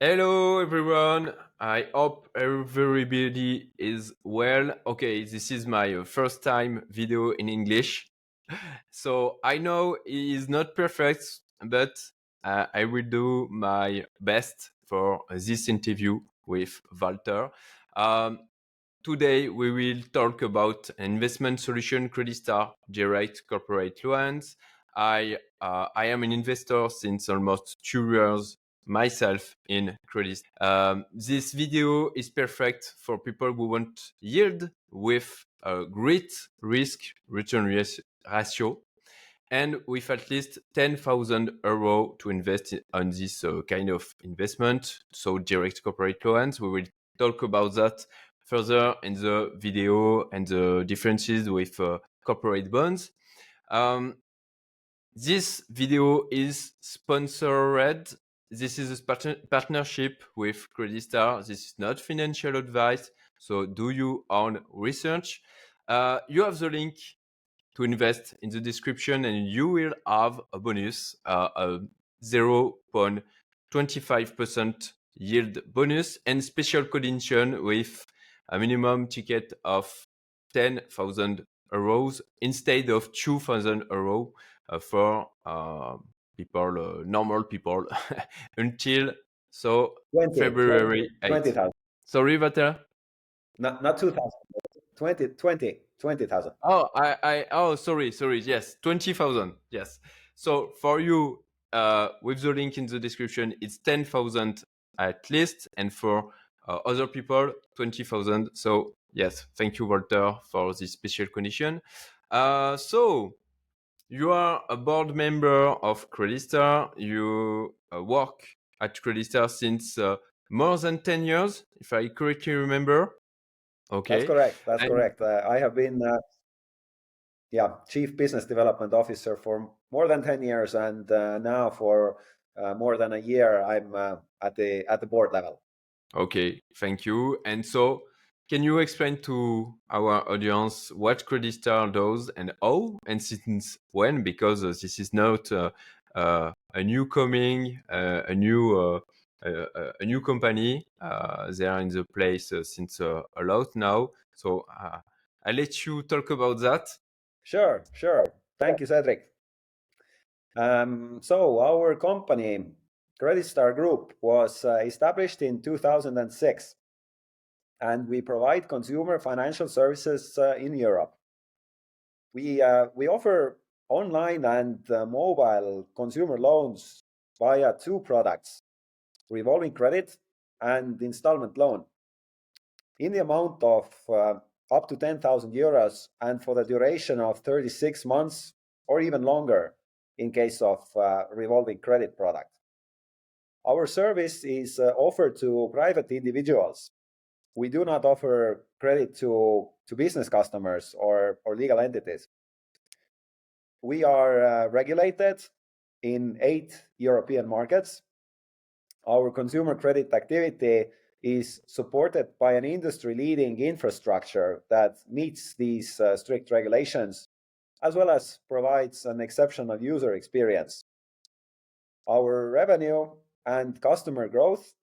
Hello everyone. I hope everybody is well. Okay, this is my uh, first time video in English. So I know it is not perfect, but uh, I will do my best for this interview with Valter. Um, today we will talk about investment solution Creditstar direct corporate loans. I uh, I am an investor since almost two years myself in credit. Um, this video is perfect for people who want yield with a great risk return ratio and with at least 10,000 euro to invest in, on this uh, kind of investment. So direct corporate loans, we will talk about that further in the video and the differences with uh, corporate bonds. Um, this video is sponsored this is a part- partnership with Creditstar. This is not financial advice. So do your own research. Uh, you have the link to invest in the description and you will have a bonus, uh, a 0.25% yield bonus and special condition with a minimum ticket of 10,000 euros instead of 2,000 euros uh, for uh, people, uh, normal people, until so 20, February 20, 20,000. Sorry, Vatera? Not, not 2,000, 20, 20, 20,000. Oh, I, I, oh, sorry, sorry. Yes, 20,000. Yes. So for you, uh, with the link in the description, it's 10,000 at least. And for uh, other people, 20,000. So yes, thank you, Valter, for this special condition. Uh, so you are a board member of Creditstar. You uh, work at Creditstar since uh, more than 10 years, if I correctly remember. Okay. That's correct. That's and... correct. Uh, I have been, uh, yeah, chief business development officer for more than 10 years, and uh, now for uh, more than a year, I'm at the at the board level. Okay, thank you. And so, can you explain to our audience what Creditstar does and how, and since when? Because uh, this is not uh, uh, a new coming, uh, a new uh, a new company. Uh, they are in the place since a lot now. So I let you talk about that. Sure, sure. Thank you, Cedric. Um, so our company, Creditstar Group, was established in 2006 and we provide consumer financial services uh, in Europe. We, uh, we offer online and uh, mobile consumer loans via two products revolving credit and installment loan in the amount of uh, up to 10,000 euros and for the duration of 36 months or even longer in case of uh, revolving credit product. Our service is uh, offered to private individuals we do not offer credit to, to business customers or, or legal entities. We are uh, regulated in eight European markets. Our consumer credit activity is supported by an industry leading infrastructure that meets these uh, strict regulations, as well as provides an exceptional user experience. Our revenue and customer growth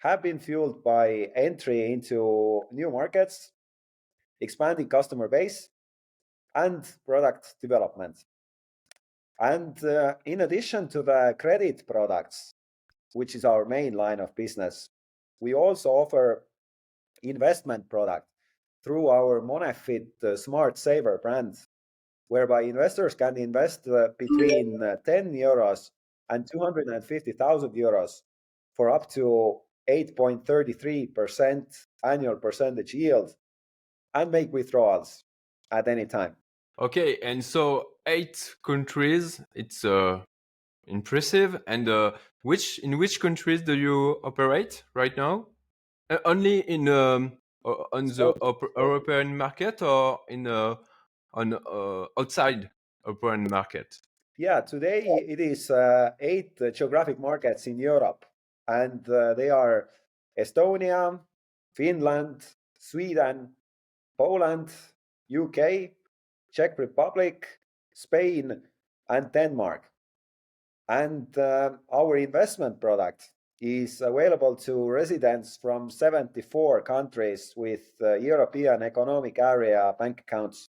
have been fueled by entry into new markets, expanding customer base, and product development. And uh, in addition to the credit products, which is our main line of business, we also offer investment product through our Monefit uh, Smart Saver brand, whereby investors can invest uh, between uh, 10 euros and 250,000 euros for up to 8.33% annual percentage yield and make withdrawals at any time. Okay, and so eight countries, it's uh, impressive. And uh, which in which countries do you operate right now? Uh, only in um, on the European market or in uh, on uh, outside European market? Yeah, today it is uh, eight geographic markets in Europe and uh, they are Estonia, Finland, Sweden, Poland, UK, Czech Republic, Spain, and Denmark. And uh, our investment product is available to residents from 74 countries with uh, European Economic Area bank accounts.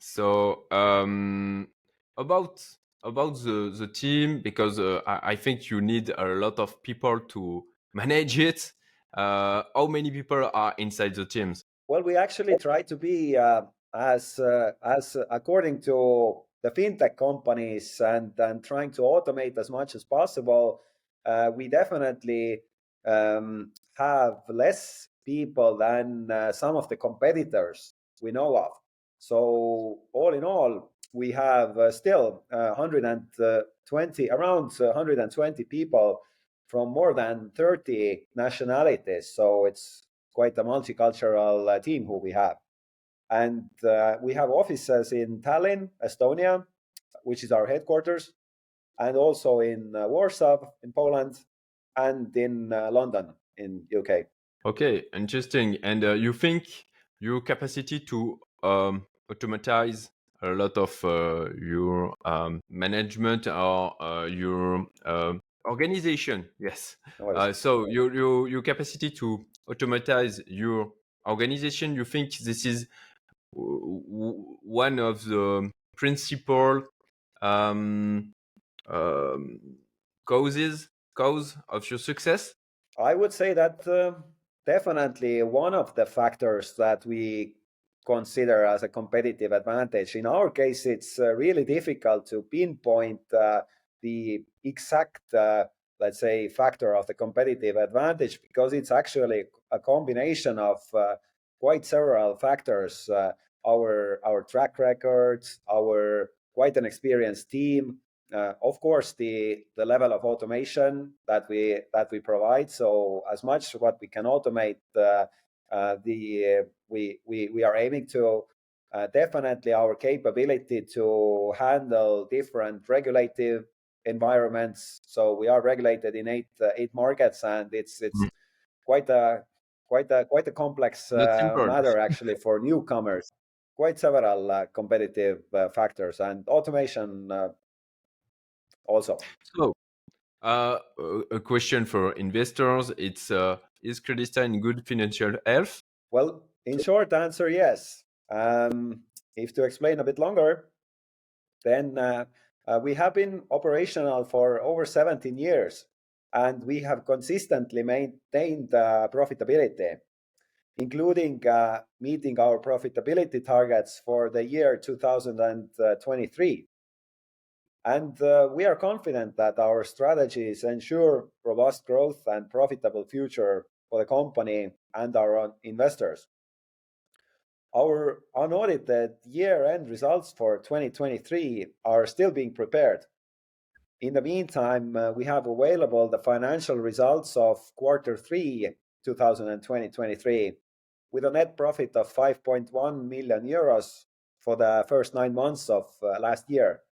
So um, about about the the team, because uh, I, I, think you need a lot of people to manage it. Uh, how many people are inside the teams? Well, we actually try to be uh, as uh, as according to the fintech companies and and trying to automate as much as possible uh, we definitely um, have less people than uh, some of the competitors we know of. So all in all, we have uh, still 120 around 120 people from more than 30 nationalities. So it's quite a multicultural uh, team who we have. And uh, we have offices in Tallinn, Estonia, which is our headquarters and also in uh, Warsaw in Poland and in uh, London in UK. Okay, interesting. And uh, you think your capacity to um, automatize a lot of uh, your um, management or uh, your uh, organization? Yes. No so your, your your capacity to automatize your organization, you think this is one of the principal um, um, causes cause of your success? I would say that uh, definitely one of the factors that we consider as a competitive advantage. In our case, it's uh, really difficult to pinpoint uh, the exact, uh, let's say, factor of the competitive advantage because it's actually a combination of uh, quite several factors. Uh, our our track records, our quite an experienced team, uh, of course the the level of automation that we that we provide so as much what we can automate uh, uh, the we, we we are aiming to uh, definitely our capability to handle different regulative environments so we are regulated in eight uh, eight markets and it's it's mm. quite a quite a quite a complex uh, matter actually for newcomers quite several competitive factors and automation also. So, uh, a question for investors: It's uh, is Creditstar in good financial health? Well, in short answer, yes. Um, if to explain a bit longer, then uh, uh, we have been operational for over 17 years, and we have consistently maintained uh, profitability, including uh, meeting our profitability targets for the year 2023. And uh, we are confident that our strategies ensure robust growth and profitable future for the company and our investors. Our unaudited year-end results for 2023 are still being prepared. In the meantime, uh, we have available the financial results of quarter three 2023 with a net profit of 5.1 million euros for the first nine months of uh, last year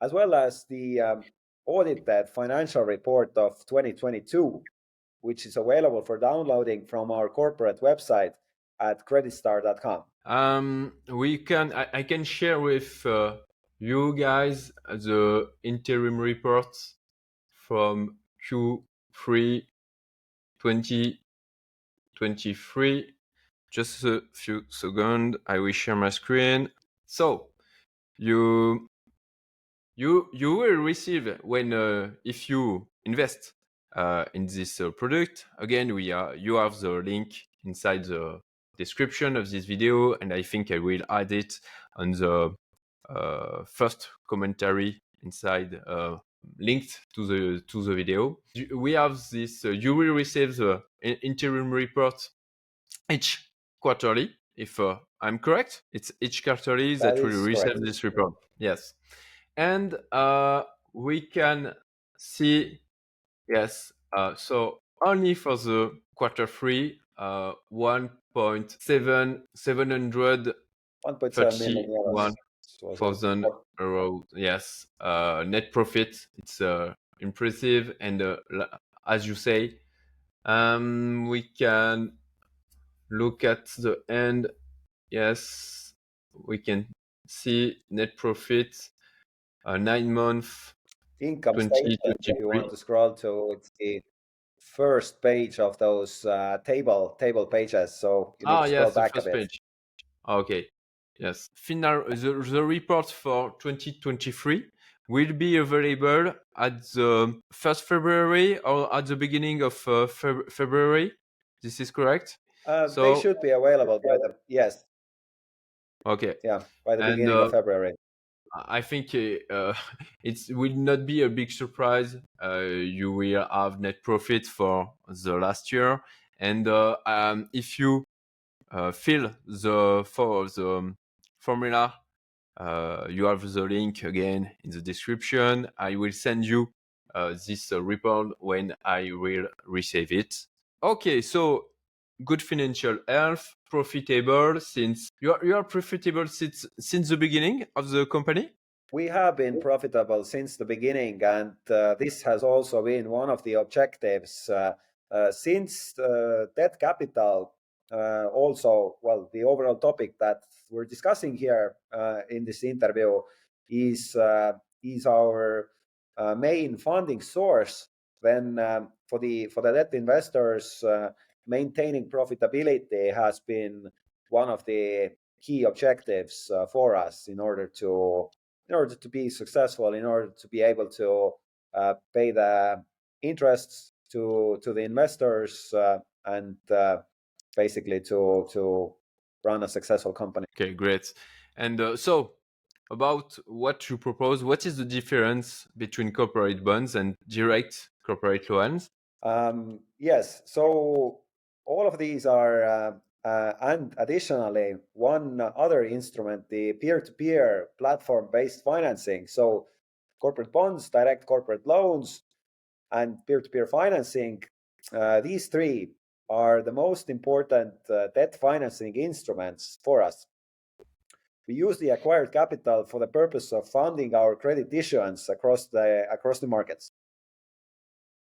as well as the um, audited financial report of 2022, which is available for downloading from our corporate website at creditstar.com. Um, we can I, I can share with uh, you guys the interim reports from Q3 2023. Just a few seconds. I will share my screen. So you you you will receive when uh, if you invest uh, in this uh, product. Again, we are you have the link inside the description of this video, and I think I will add it on the uh, first commentary inside uh, linked to the to the video. We have this. Uh, you will receive the interim report each quarterly. If I'm correct, it's each quarterly that, that will receive correct. this report. Yes and uh, we can see yes uh, so only for the quarter three uh, 1.7 731 thousand euro yes. Uh, net profit it's uh, impressive and uh, as you say um, we can look at the end. Yes we can see net profit uh, nine month income statement. If you want to scroll to it's the first page of those uh, table table pages. So you ah, yes, the first page. Okay. Yes. Final the, the report for 2023 will be available at the first February or at the beginning of uh, Feb February. This is correct. Uh, so, they should be available by the yes. Okay. Yeah, by the and, beginning uh, of February. I think uh, it will not be a big surprise. Uh, you will have net profit for the last year, and uh, um, if you uh, fill the for the formula, uh, you have the link again in the description. I will send you uh, this report when I will receive it. Okay, so good financial health, profitable since you are, you are profitable since since the beginning of the company. We have been profitable since the beginning, and uh, this has also been one of the objectives. Uh, uh, since uh, debt capital, uh, also, well, the overall topic that we're discussing here uh, in this interview is is our main funding source. Then um, for the for the debt investors, maintaining profitability has been one of the key objectives uh, for us in order to in order to be successful in order to be able to uh, pay the interests to to the investors uh, and uh, basically to to run a successful company. Okay great. And uh, so about what you propose what is the difference between corporate bonds and direct corporate loans? Um, yes. So all of these are, uh, uh, and additionally, one other instrument, the peer-to-peer platform-based financing. So corporate bonds, direct corporate loans, and peer-to-peer financing. Uh, these three are the most important uh, debt financing instruments for us. We use the acquired capital for the purpose of funding our credit issuance across the across the markets.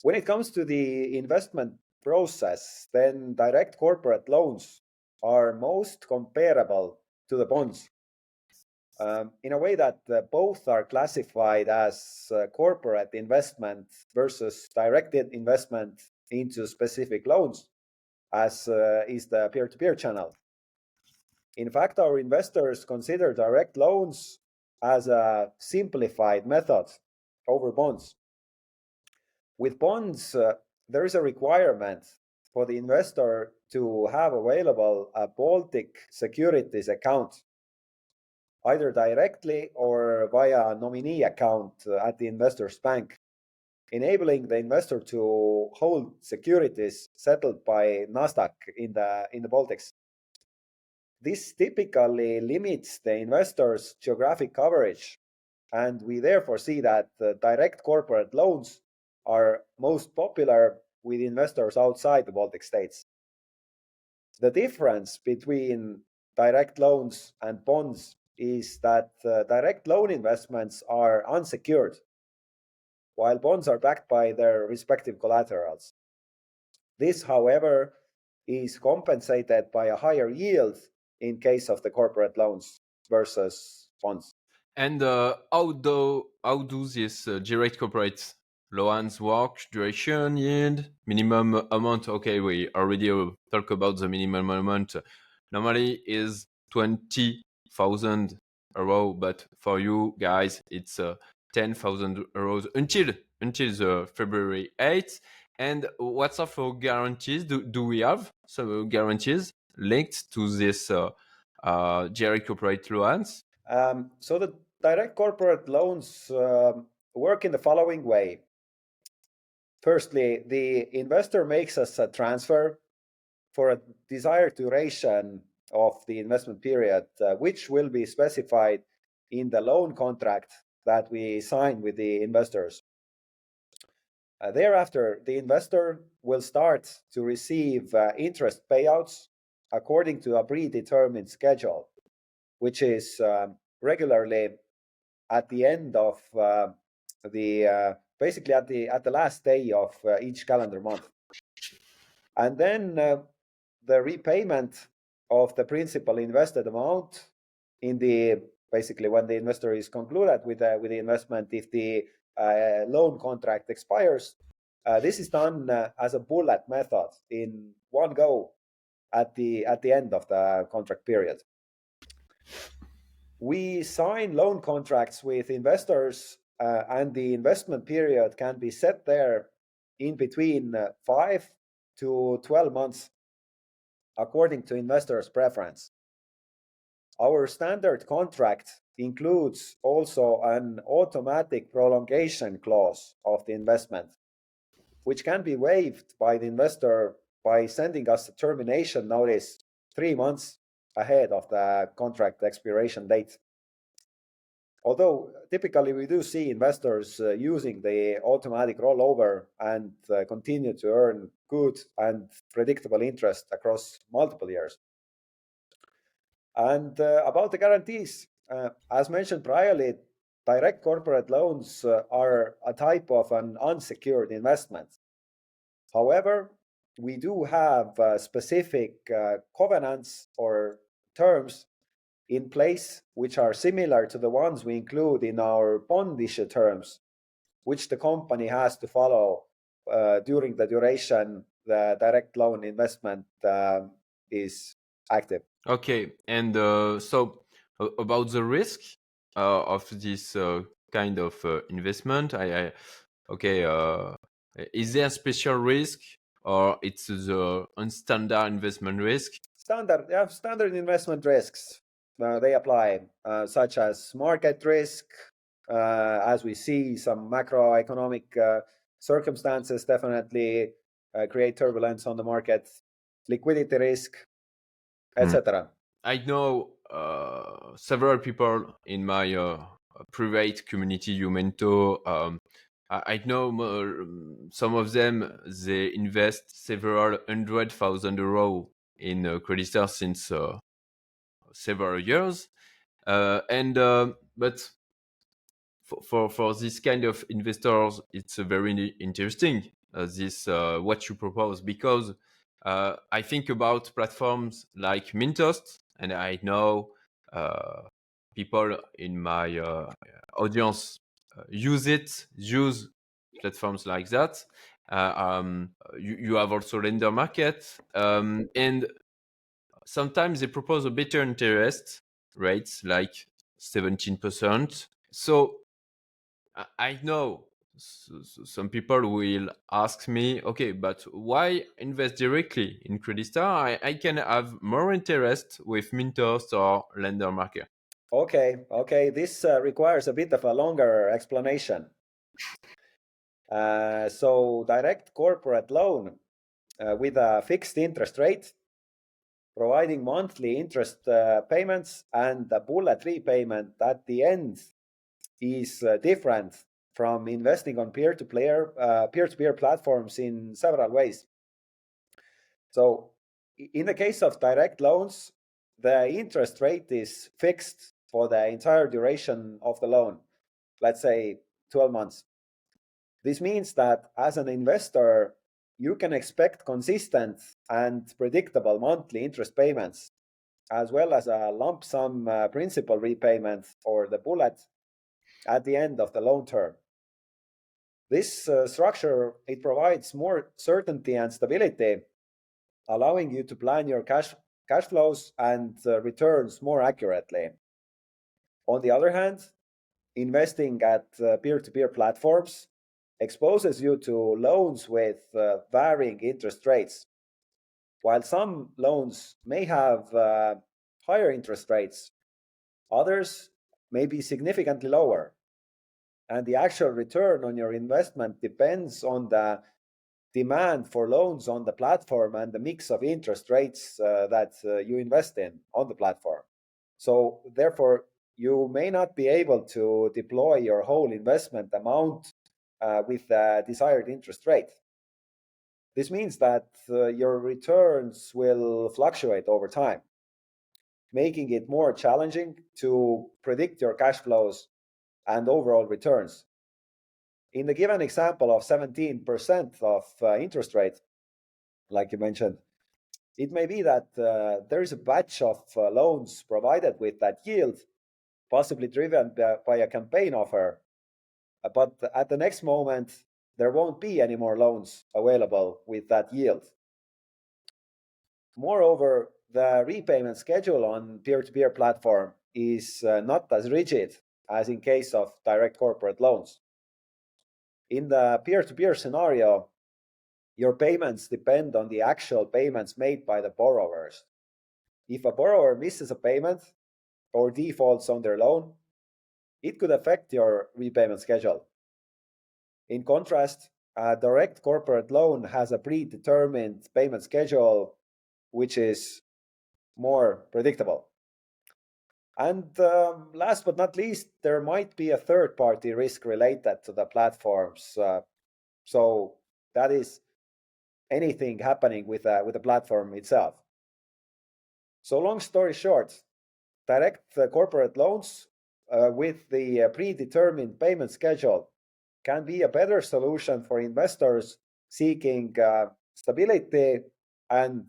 When it comes to the investment process, then direct corporate loans are most comparable to the bonds um, in a way that uh, both are classified as uh, corporate investment versus directed investment into specific loans, as uh, is the peer to peer channel. In fact, our investors consider direct loans as a simplified method over bonds. With bonds, uh, there is a requirement for the investor to have available a Baltic securities account, either directly or via a nominee account uh, at the investor's bank, enabling the investor to hold securities settled by Nasdaq in the in the Baltics. This typically limits the investor's geographic coverage, and we therefore see that uh, direct corporate loans are most popular with investors outside the Baltic states. The difference between direct loans and bonds is that uh, direct loan investments are unsecured, while bonds are backed by their respective collaterals. This, however, is compensated by a higher yield in case of the corporate loans versus bonds. And uh, how do how do these uh, direct corporate loans work, duration, yield, minimum amount. Okay, we already talk about the minimum amount. Normally is 20,000 euro, but for you guys, it's uh, 10,000 euros until until the February 8th. And what sort of guarantees do, do we have? Some guarantees linked to this uh, uh, direct corporate loans? Um, so the direct corporate loans uh, work in the following way. Firstly, the investor makes us a transfer for a desired duration of the investment period, uh, which will be specified in the loan contract that we sign with the investors. Uh, thereafter, the investor will start to receive uh, interest payouts according to a predetermined schedule, which is um, regularly at the end of uh, the uh, basically at the at the last day of uh, each calendar month. And then uh, the repayment of the principal invested amount in the basically when the investor is concluded with the, with the investment if the uh, loan contract expires Uh, this is done uh, as a bullet method in one go at the at the end of the contract period. We sign loan contracts with investors, uh, and the investment period can be set there in between uh, five to 12 months, according to investors' preference. Our standard contract includes also an automatic prolongation clause of the investment, which can be waived by the investor by sending us a termination notice three months ahead of the contract expiration date. Although typically we do see investors uh, using the automatic rollover and uh, continue to earn good and predictable interest across multiple years. And uh, about the guarantees, as mentioned priorly, direct corporate loans are a type of an unsecured investment. However, we do have specific covenants or terms in place which are similar to the ones we include in our bond issue terms, which the company has to follow uh, during the duration the direct loan investment um, is active. Okay, and uh, so about the risk uh, of this uh, kind of investment, I, I okay, is there a special risk or it's the unstandard investment risk? Standard, yeah, standard investment risks. Uh, they apply, uh, such as market risk, uh, as we see some macroeconomic circumstances definitely create turbulence on the market, liquidity risk, etc. Mm. I know uh, several people in my uh, private community you mentor. Um, I, know uh, some of them they invest several hundred thousand euro in uh, Creditstar since uh, several years, uh, and but for, for, for this kind of investors, it's very interesting. this what you propose because uh, I think about platforms like Mintos, and I know uh, people in my uh, audience uh, use it, use platforms like that. Uh, um, you, you, have also Lendermarket, um, and sometimes they propose a better interest rates, like 17%. So I know some people will ask me, okay, but why invest directly in Creditstar? I, I can have more interest with Mintos or Lender Market. Okay, okay, this uh, requires a bit of a longer explanation. Uh, so, direct corporate loan uh, with a fixed interest rate, providing monthly interest uh, payments and a bullet repayment at the end is uh, different from investing on peer-to-peer uh, peer-to-peer platforms in several ways. So, in the case of direct loans, the interest rate is fixed for the entire duration of the loan, let's say 12 months. This means that as an investor, you can expect consistent and predictable monthly interest payments, as well as a lump sum uh, principal repayment or the bullet at the end of the loan term. This uh, structure it provides more certainty and stability, allowing you to plan your cash cash flows and uh, returns more accurately. On the other hand, investing at uh, peer-to-peer platforms exposes you to loans with uh, varying interest rates. While some loans may have uh, higher interest rates, others may be significantly lower and the actual return on your investment depends on the demand for loans on the platform and the mix of interest rates uh, that uh, you invest in on the platform. So, therefore, you may not be able to deploy your whole investment amount uh, with the desired interest rate. This means that uh, your returns will fluctuate over time, making it more challenging to predict your cash flows and overall returns. In the given example of 17% of uh, interest rate, like you mentioned, it may be that uh, there is a batch of uh, loans provided with that yield, possibly driven by, by a campaign offer. Uh, but at the next moment, there won't be any more loans available with that yield. Moreover, the repayment schedule on peer-to-peer platform is uh, not as rigid as in case of direct corporate loans. In the peer-to-peer scenario, your payments depend on the actual payments made by the borrowers. If a borrower misses a payment or defaults on their loan, it could affect your repayment schedule. In contrast, a direct corporate loan has a predetermined payment schedule, which is more predictable. And um, last but not least, there might be a third party risk related to the platforms. Uh, so that is anything happening with, uh, with the platform itself. So, long story short, direct uh, corporate loans uh, with the uh, predetermined payment schedule can be a better solution for investors seeking uh, stability and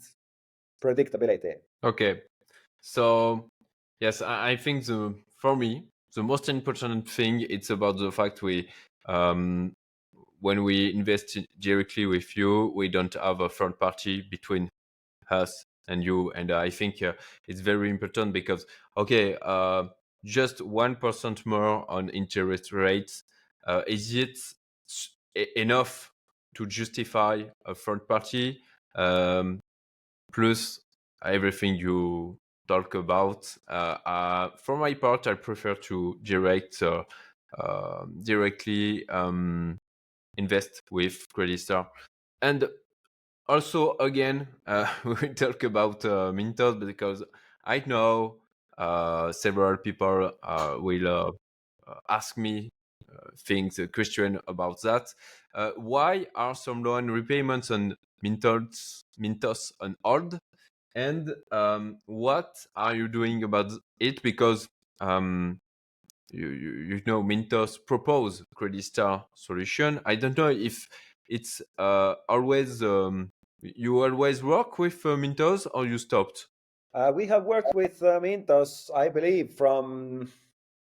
predictability. Okay. So, yes, I think the for me the most important thing it's about the fact we um, when we invest directly with you, we don't have a third party between us and you. And I think uh, it's very important because, okay, uh, just 1% more on interest rates, uh, is it enough to justify a third party? Um, plus everything you talk about. Uh, uh, for my part, I prefer to direct uh, um, directly um, invest with Creditstar. And also, again, uh, we talk about uh, Mintos because I know several people uh, will uh, uh, ask me things, a question about that. why are some loan repayments on Mintos, Mintos on hold? And um, what are you doing about it? Because um, you, you, you know Mintos propose Creditstar solution. I don't know if it's uh, always um, you always work with uh, Mintos or you stopped. Uh, we have worked with uh, Mintos, I believe, from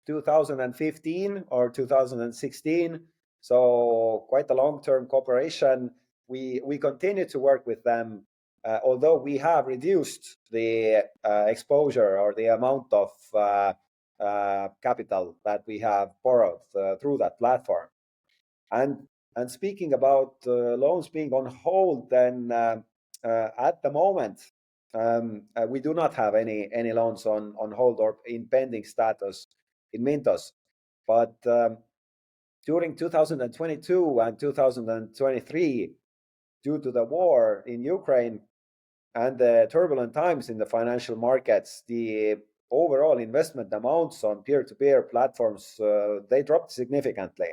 2015 or 2016. So quite a long-term cooperation. We we continue to work with them, uh, although we have reduced the uh, exposure or the amount of uh, uh, capital that we have borrowed uh, through that platform. And and speaking about loans being on hold, then at the moment um, we do not have any any loans on on hold or in pending status in Mintos. But um, during 2022 and 2023, due to the war in Ukraine and the turbulent times in the financial markets, the overall investment amounts on peer-to-peer platforms uh, they dropped significantly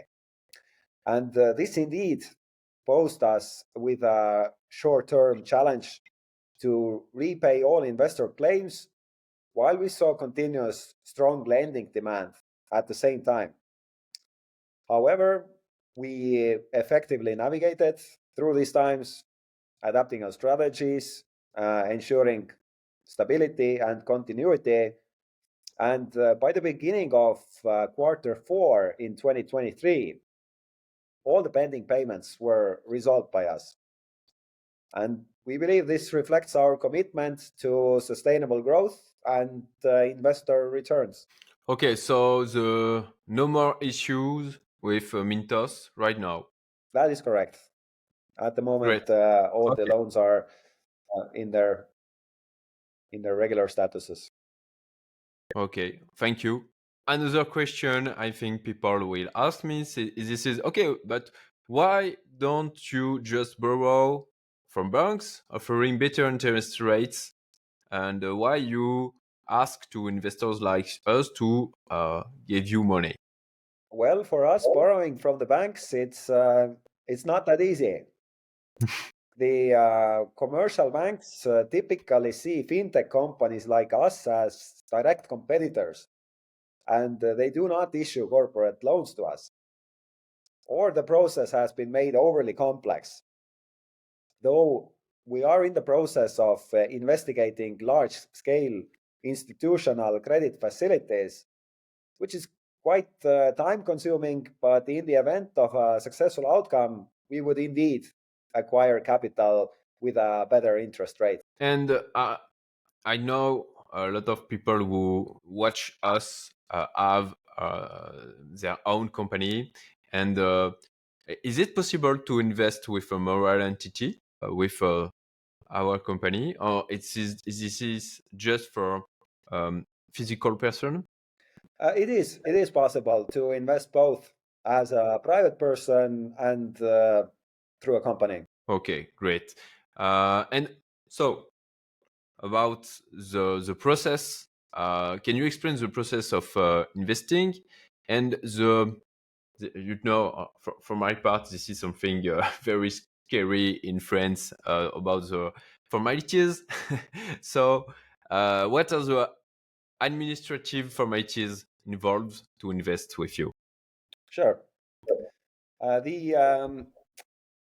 and uh, this indeed posed us with a short-term challenge to repay all investor claims while we saw continuous strong lending demand at the same time however we effectively navigated through these times adapting our strategies uh, ensuring stability and continuity and uh, by the beginning of uh, quarter four in 2023, all the pending payments were resolved by us. And we believe this reflects our commitment to sustainable growth and uh, investor returns. Okay, so the no more issues with uh, Mintos right now. That is correct. At the moment, uh, all okay. the loans are uh, in their in their regular statuses. Okay, thank you. Another question I think people will ask me is this is okay, but why don't you just borrow from banks offering better interest rates and uh, why you ask to investors like us to uh, give you money? Well, for us, borrowing from the banks, it's uh, it's not that easy. the uh, commercial banks uh, typically see fintech companies like us as direct competitors, and uh, they do not issue corporate loans to us. Or the process has been made overly complex. Though we are in the process of uh, investigating large scale institutional credit facilities, which is quite uh, time consuming, but in the event of a successful outcome, we would indeed acquire capital with a better interest rate. And uh, I know a lot of people who watch us uh, have uh, their own company. And uh, is it possible to invest with a moral entity, with our company, or it's this is just for um, physical person? Uh, it is. It is possible to invest both as a private person and uh, through a company. Okay, great. Uh, and so about the the process, uh, can you explain the process of uh, investing and the, the you know uh, for, for, my part this is something very scary in France about the formalities. so what are the administrative formalities involved to invest with you? Sure. Uh, the um,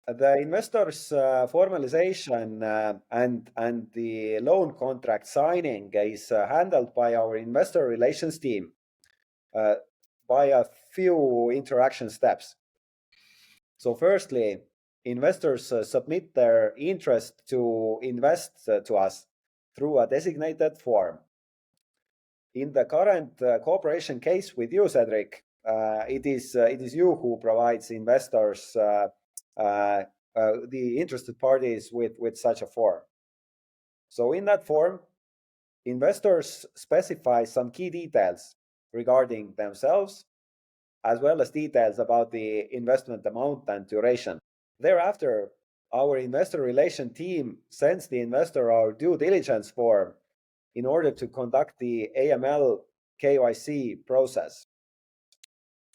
the investors uh, formalization uh, and and the loan contract signing is uh, handled by our investor relations team uh, by a few interaction steps. So, firstly, investors uh, submit their interest to invest to us through a designated form in the current uh, cooperation case with you, Cedric, uh, it is uh, it is you who provides investors the interested parties with with such a form. So in that form, investors specify some key details regarding themselves, as well as details about the investment amount and duration. Thereafter, our investor relation team sends the investor our due diligence form in order to conduct the AML KYC process.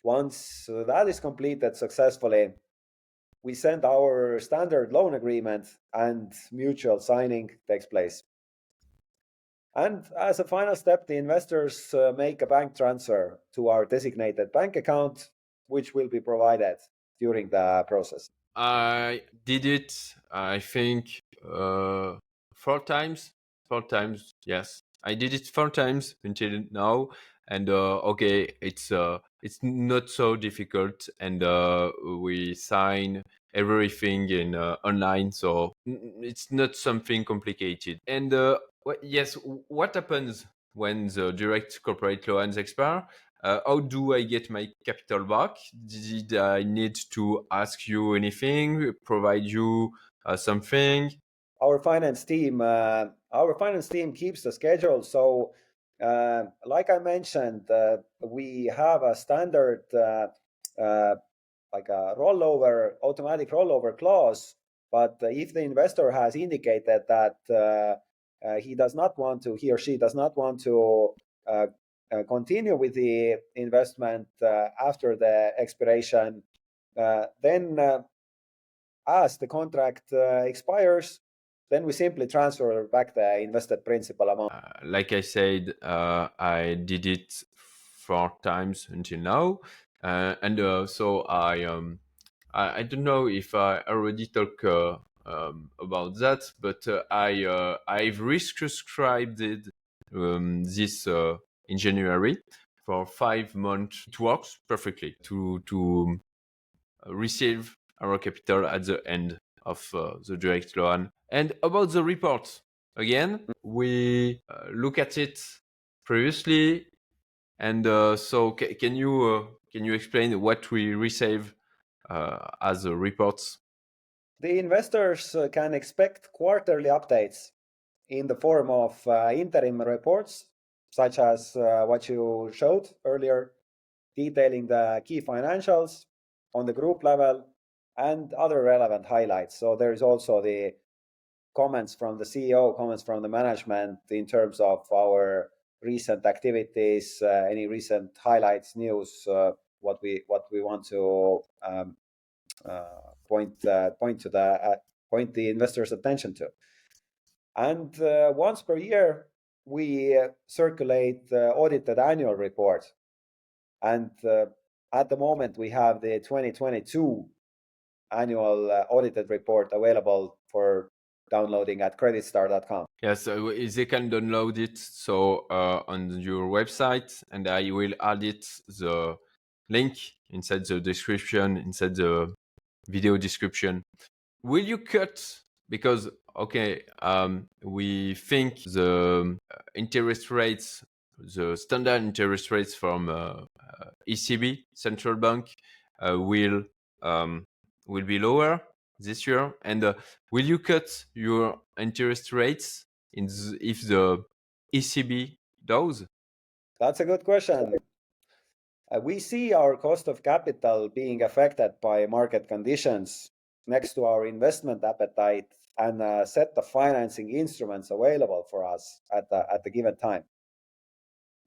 Once that is completed successfully, we send our standard loan agreement and mutual signing takes place. And as a final step, the investors uh, make a bank transfer to our designated bank account, which will be provided during the process. I did it, I think, uh, four times four times. Yes, I did it four times until now, and uh, okay, it's uh, it's not so difficult, and uh, we sign everything in uh, online, so it's not something complicated. And uh, yes, what happens when the direct corporate loans expire? Uh, how do I get my capital back? Did I need to ask you anything, provide you uh, something? our finance team uh, our finance team keeps the schedule so uh, like i mentioned uh, we have a standard uh, like a rollover automatic rollover clause but if the investor has indicated that he does not want to he or she does not want to continue with the investment after the expiration then as the contract expires then we simply transfer back the invested principal amount. Uh, like I said, uh, I did it four times until now, uh, and uh, so I, um, I, I don't know if I already talked uh, um, about that, but uh, I I've resubscribed um, this in January for five months. It works perfectly to to receive our capital at the end of the direct loan and about the report, again, we uh, look at it previously, and uh, so ca- can you uh, can you explain what we receive uh, as reports? The investors uh, can expect quarterly updates in the form of uh, interim reports, such as what you showed earlier, detailing the key financials on the group level and other relevant highlights. So there is also the comments from the CEO, comments from the management in terms of our recent activities, uh, any recent highlights, news, uh, what we what we want to um, uh, point uh, point to the uh, point the investors' attention to. And uh, once per year, we uh, circulate the audited annual report. And uh, at the moment, we have the 2022 annual uh, audited report available for downloading at creditstar.com. Yes, so they can download it so uh, on your website, and I will add it the link inside the description, inside the video description. Will you cut because okay, um, we think the uh, interest rates, the standard interest rates from uh, uh ECB, central bank, uh, will um, will be lower this year? And uh, will you cut your interest rates in if the ECB does? That's a good question. Uh, we see our cost of capital being affected by market conditions next to our investment appetite and a set the financing instruments available for us at the, at the given time.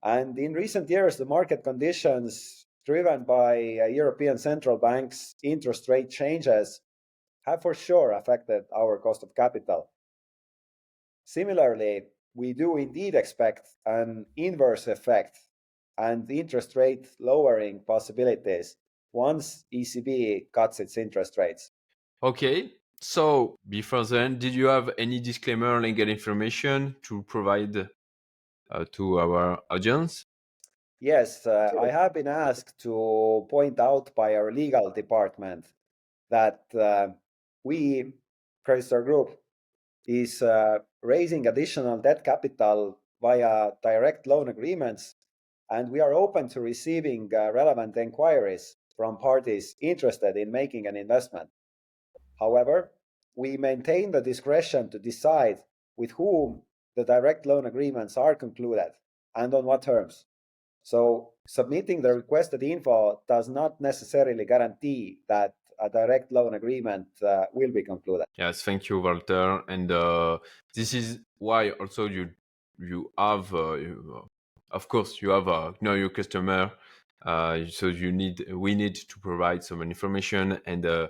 And in recent years, the market conditions driven by uh, European central banks' interest rate changes have for sure affected our cost of capital. Similarly, we do indeed expect an inverse effect and interest rate lowering possibilities once ECB cuts its interest rates. Okay. So before then, did you have any disclaimer legal information to provide uh, to our audience? Yes, uh, I have been asked to point out by our legal department that uh, we, Creditstar Group, is uh, raising additional debt capital via direct loan agreements, and we are open to receiving uh, relevant inquiries from parties interested in making an investment. However, we maintain the discretion to decide with whom the direct loan agreements are concluded and on what terms. So, submitting the requested info does not necessarily guarantee that a direct loan agreement uh, will be concluded. Yes, thank you, Valter. And uh, this is why also you you have, uh, you, uh, of course, you have a know your customer. Uh, so you need we need to provide some information, and uh,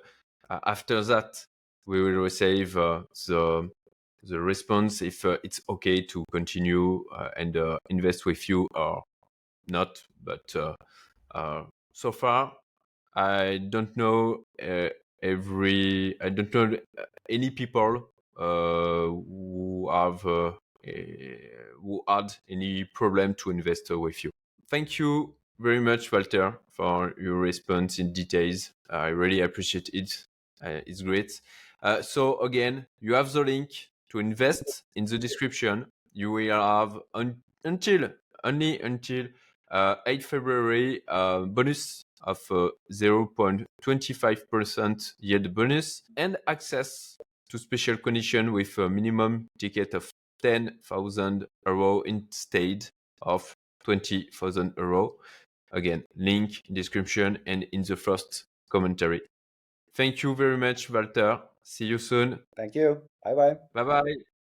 after that we will receive the the response if it's okay to continue and invest with you or not. But so far I don't know uh, every. I don't know uh, any people uh, who have uh, who had any problem to invest with you. Thank you very much, Valter, for your response in details. I really appreciate it. Uh, it's great. Uh, so again, you have the link to invest in the description. You will have un- until only until uh, 8 February bonus of uh, 0.25% yield bonus and access to special condition with a minimum ticket of 10,000 euro instead of 20,000 euro. Again, link in description and in the first commentary. Thank you very much, Valter. See you soon. Thank you. Bye bye. Bye bye.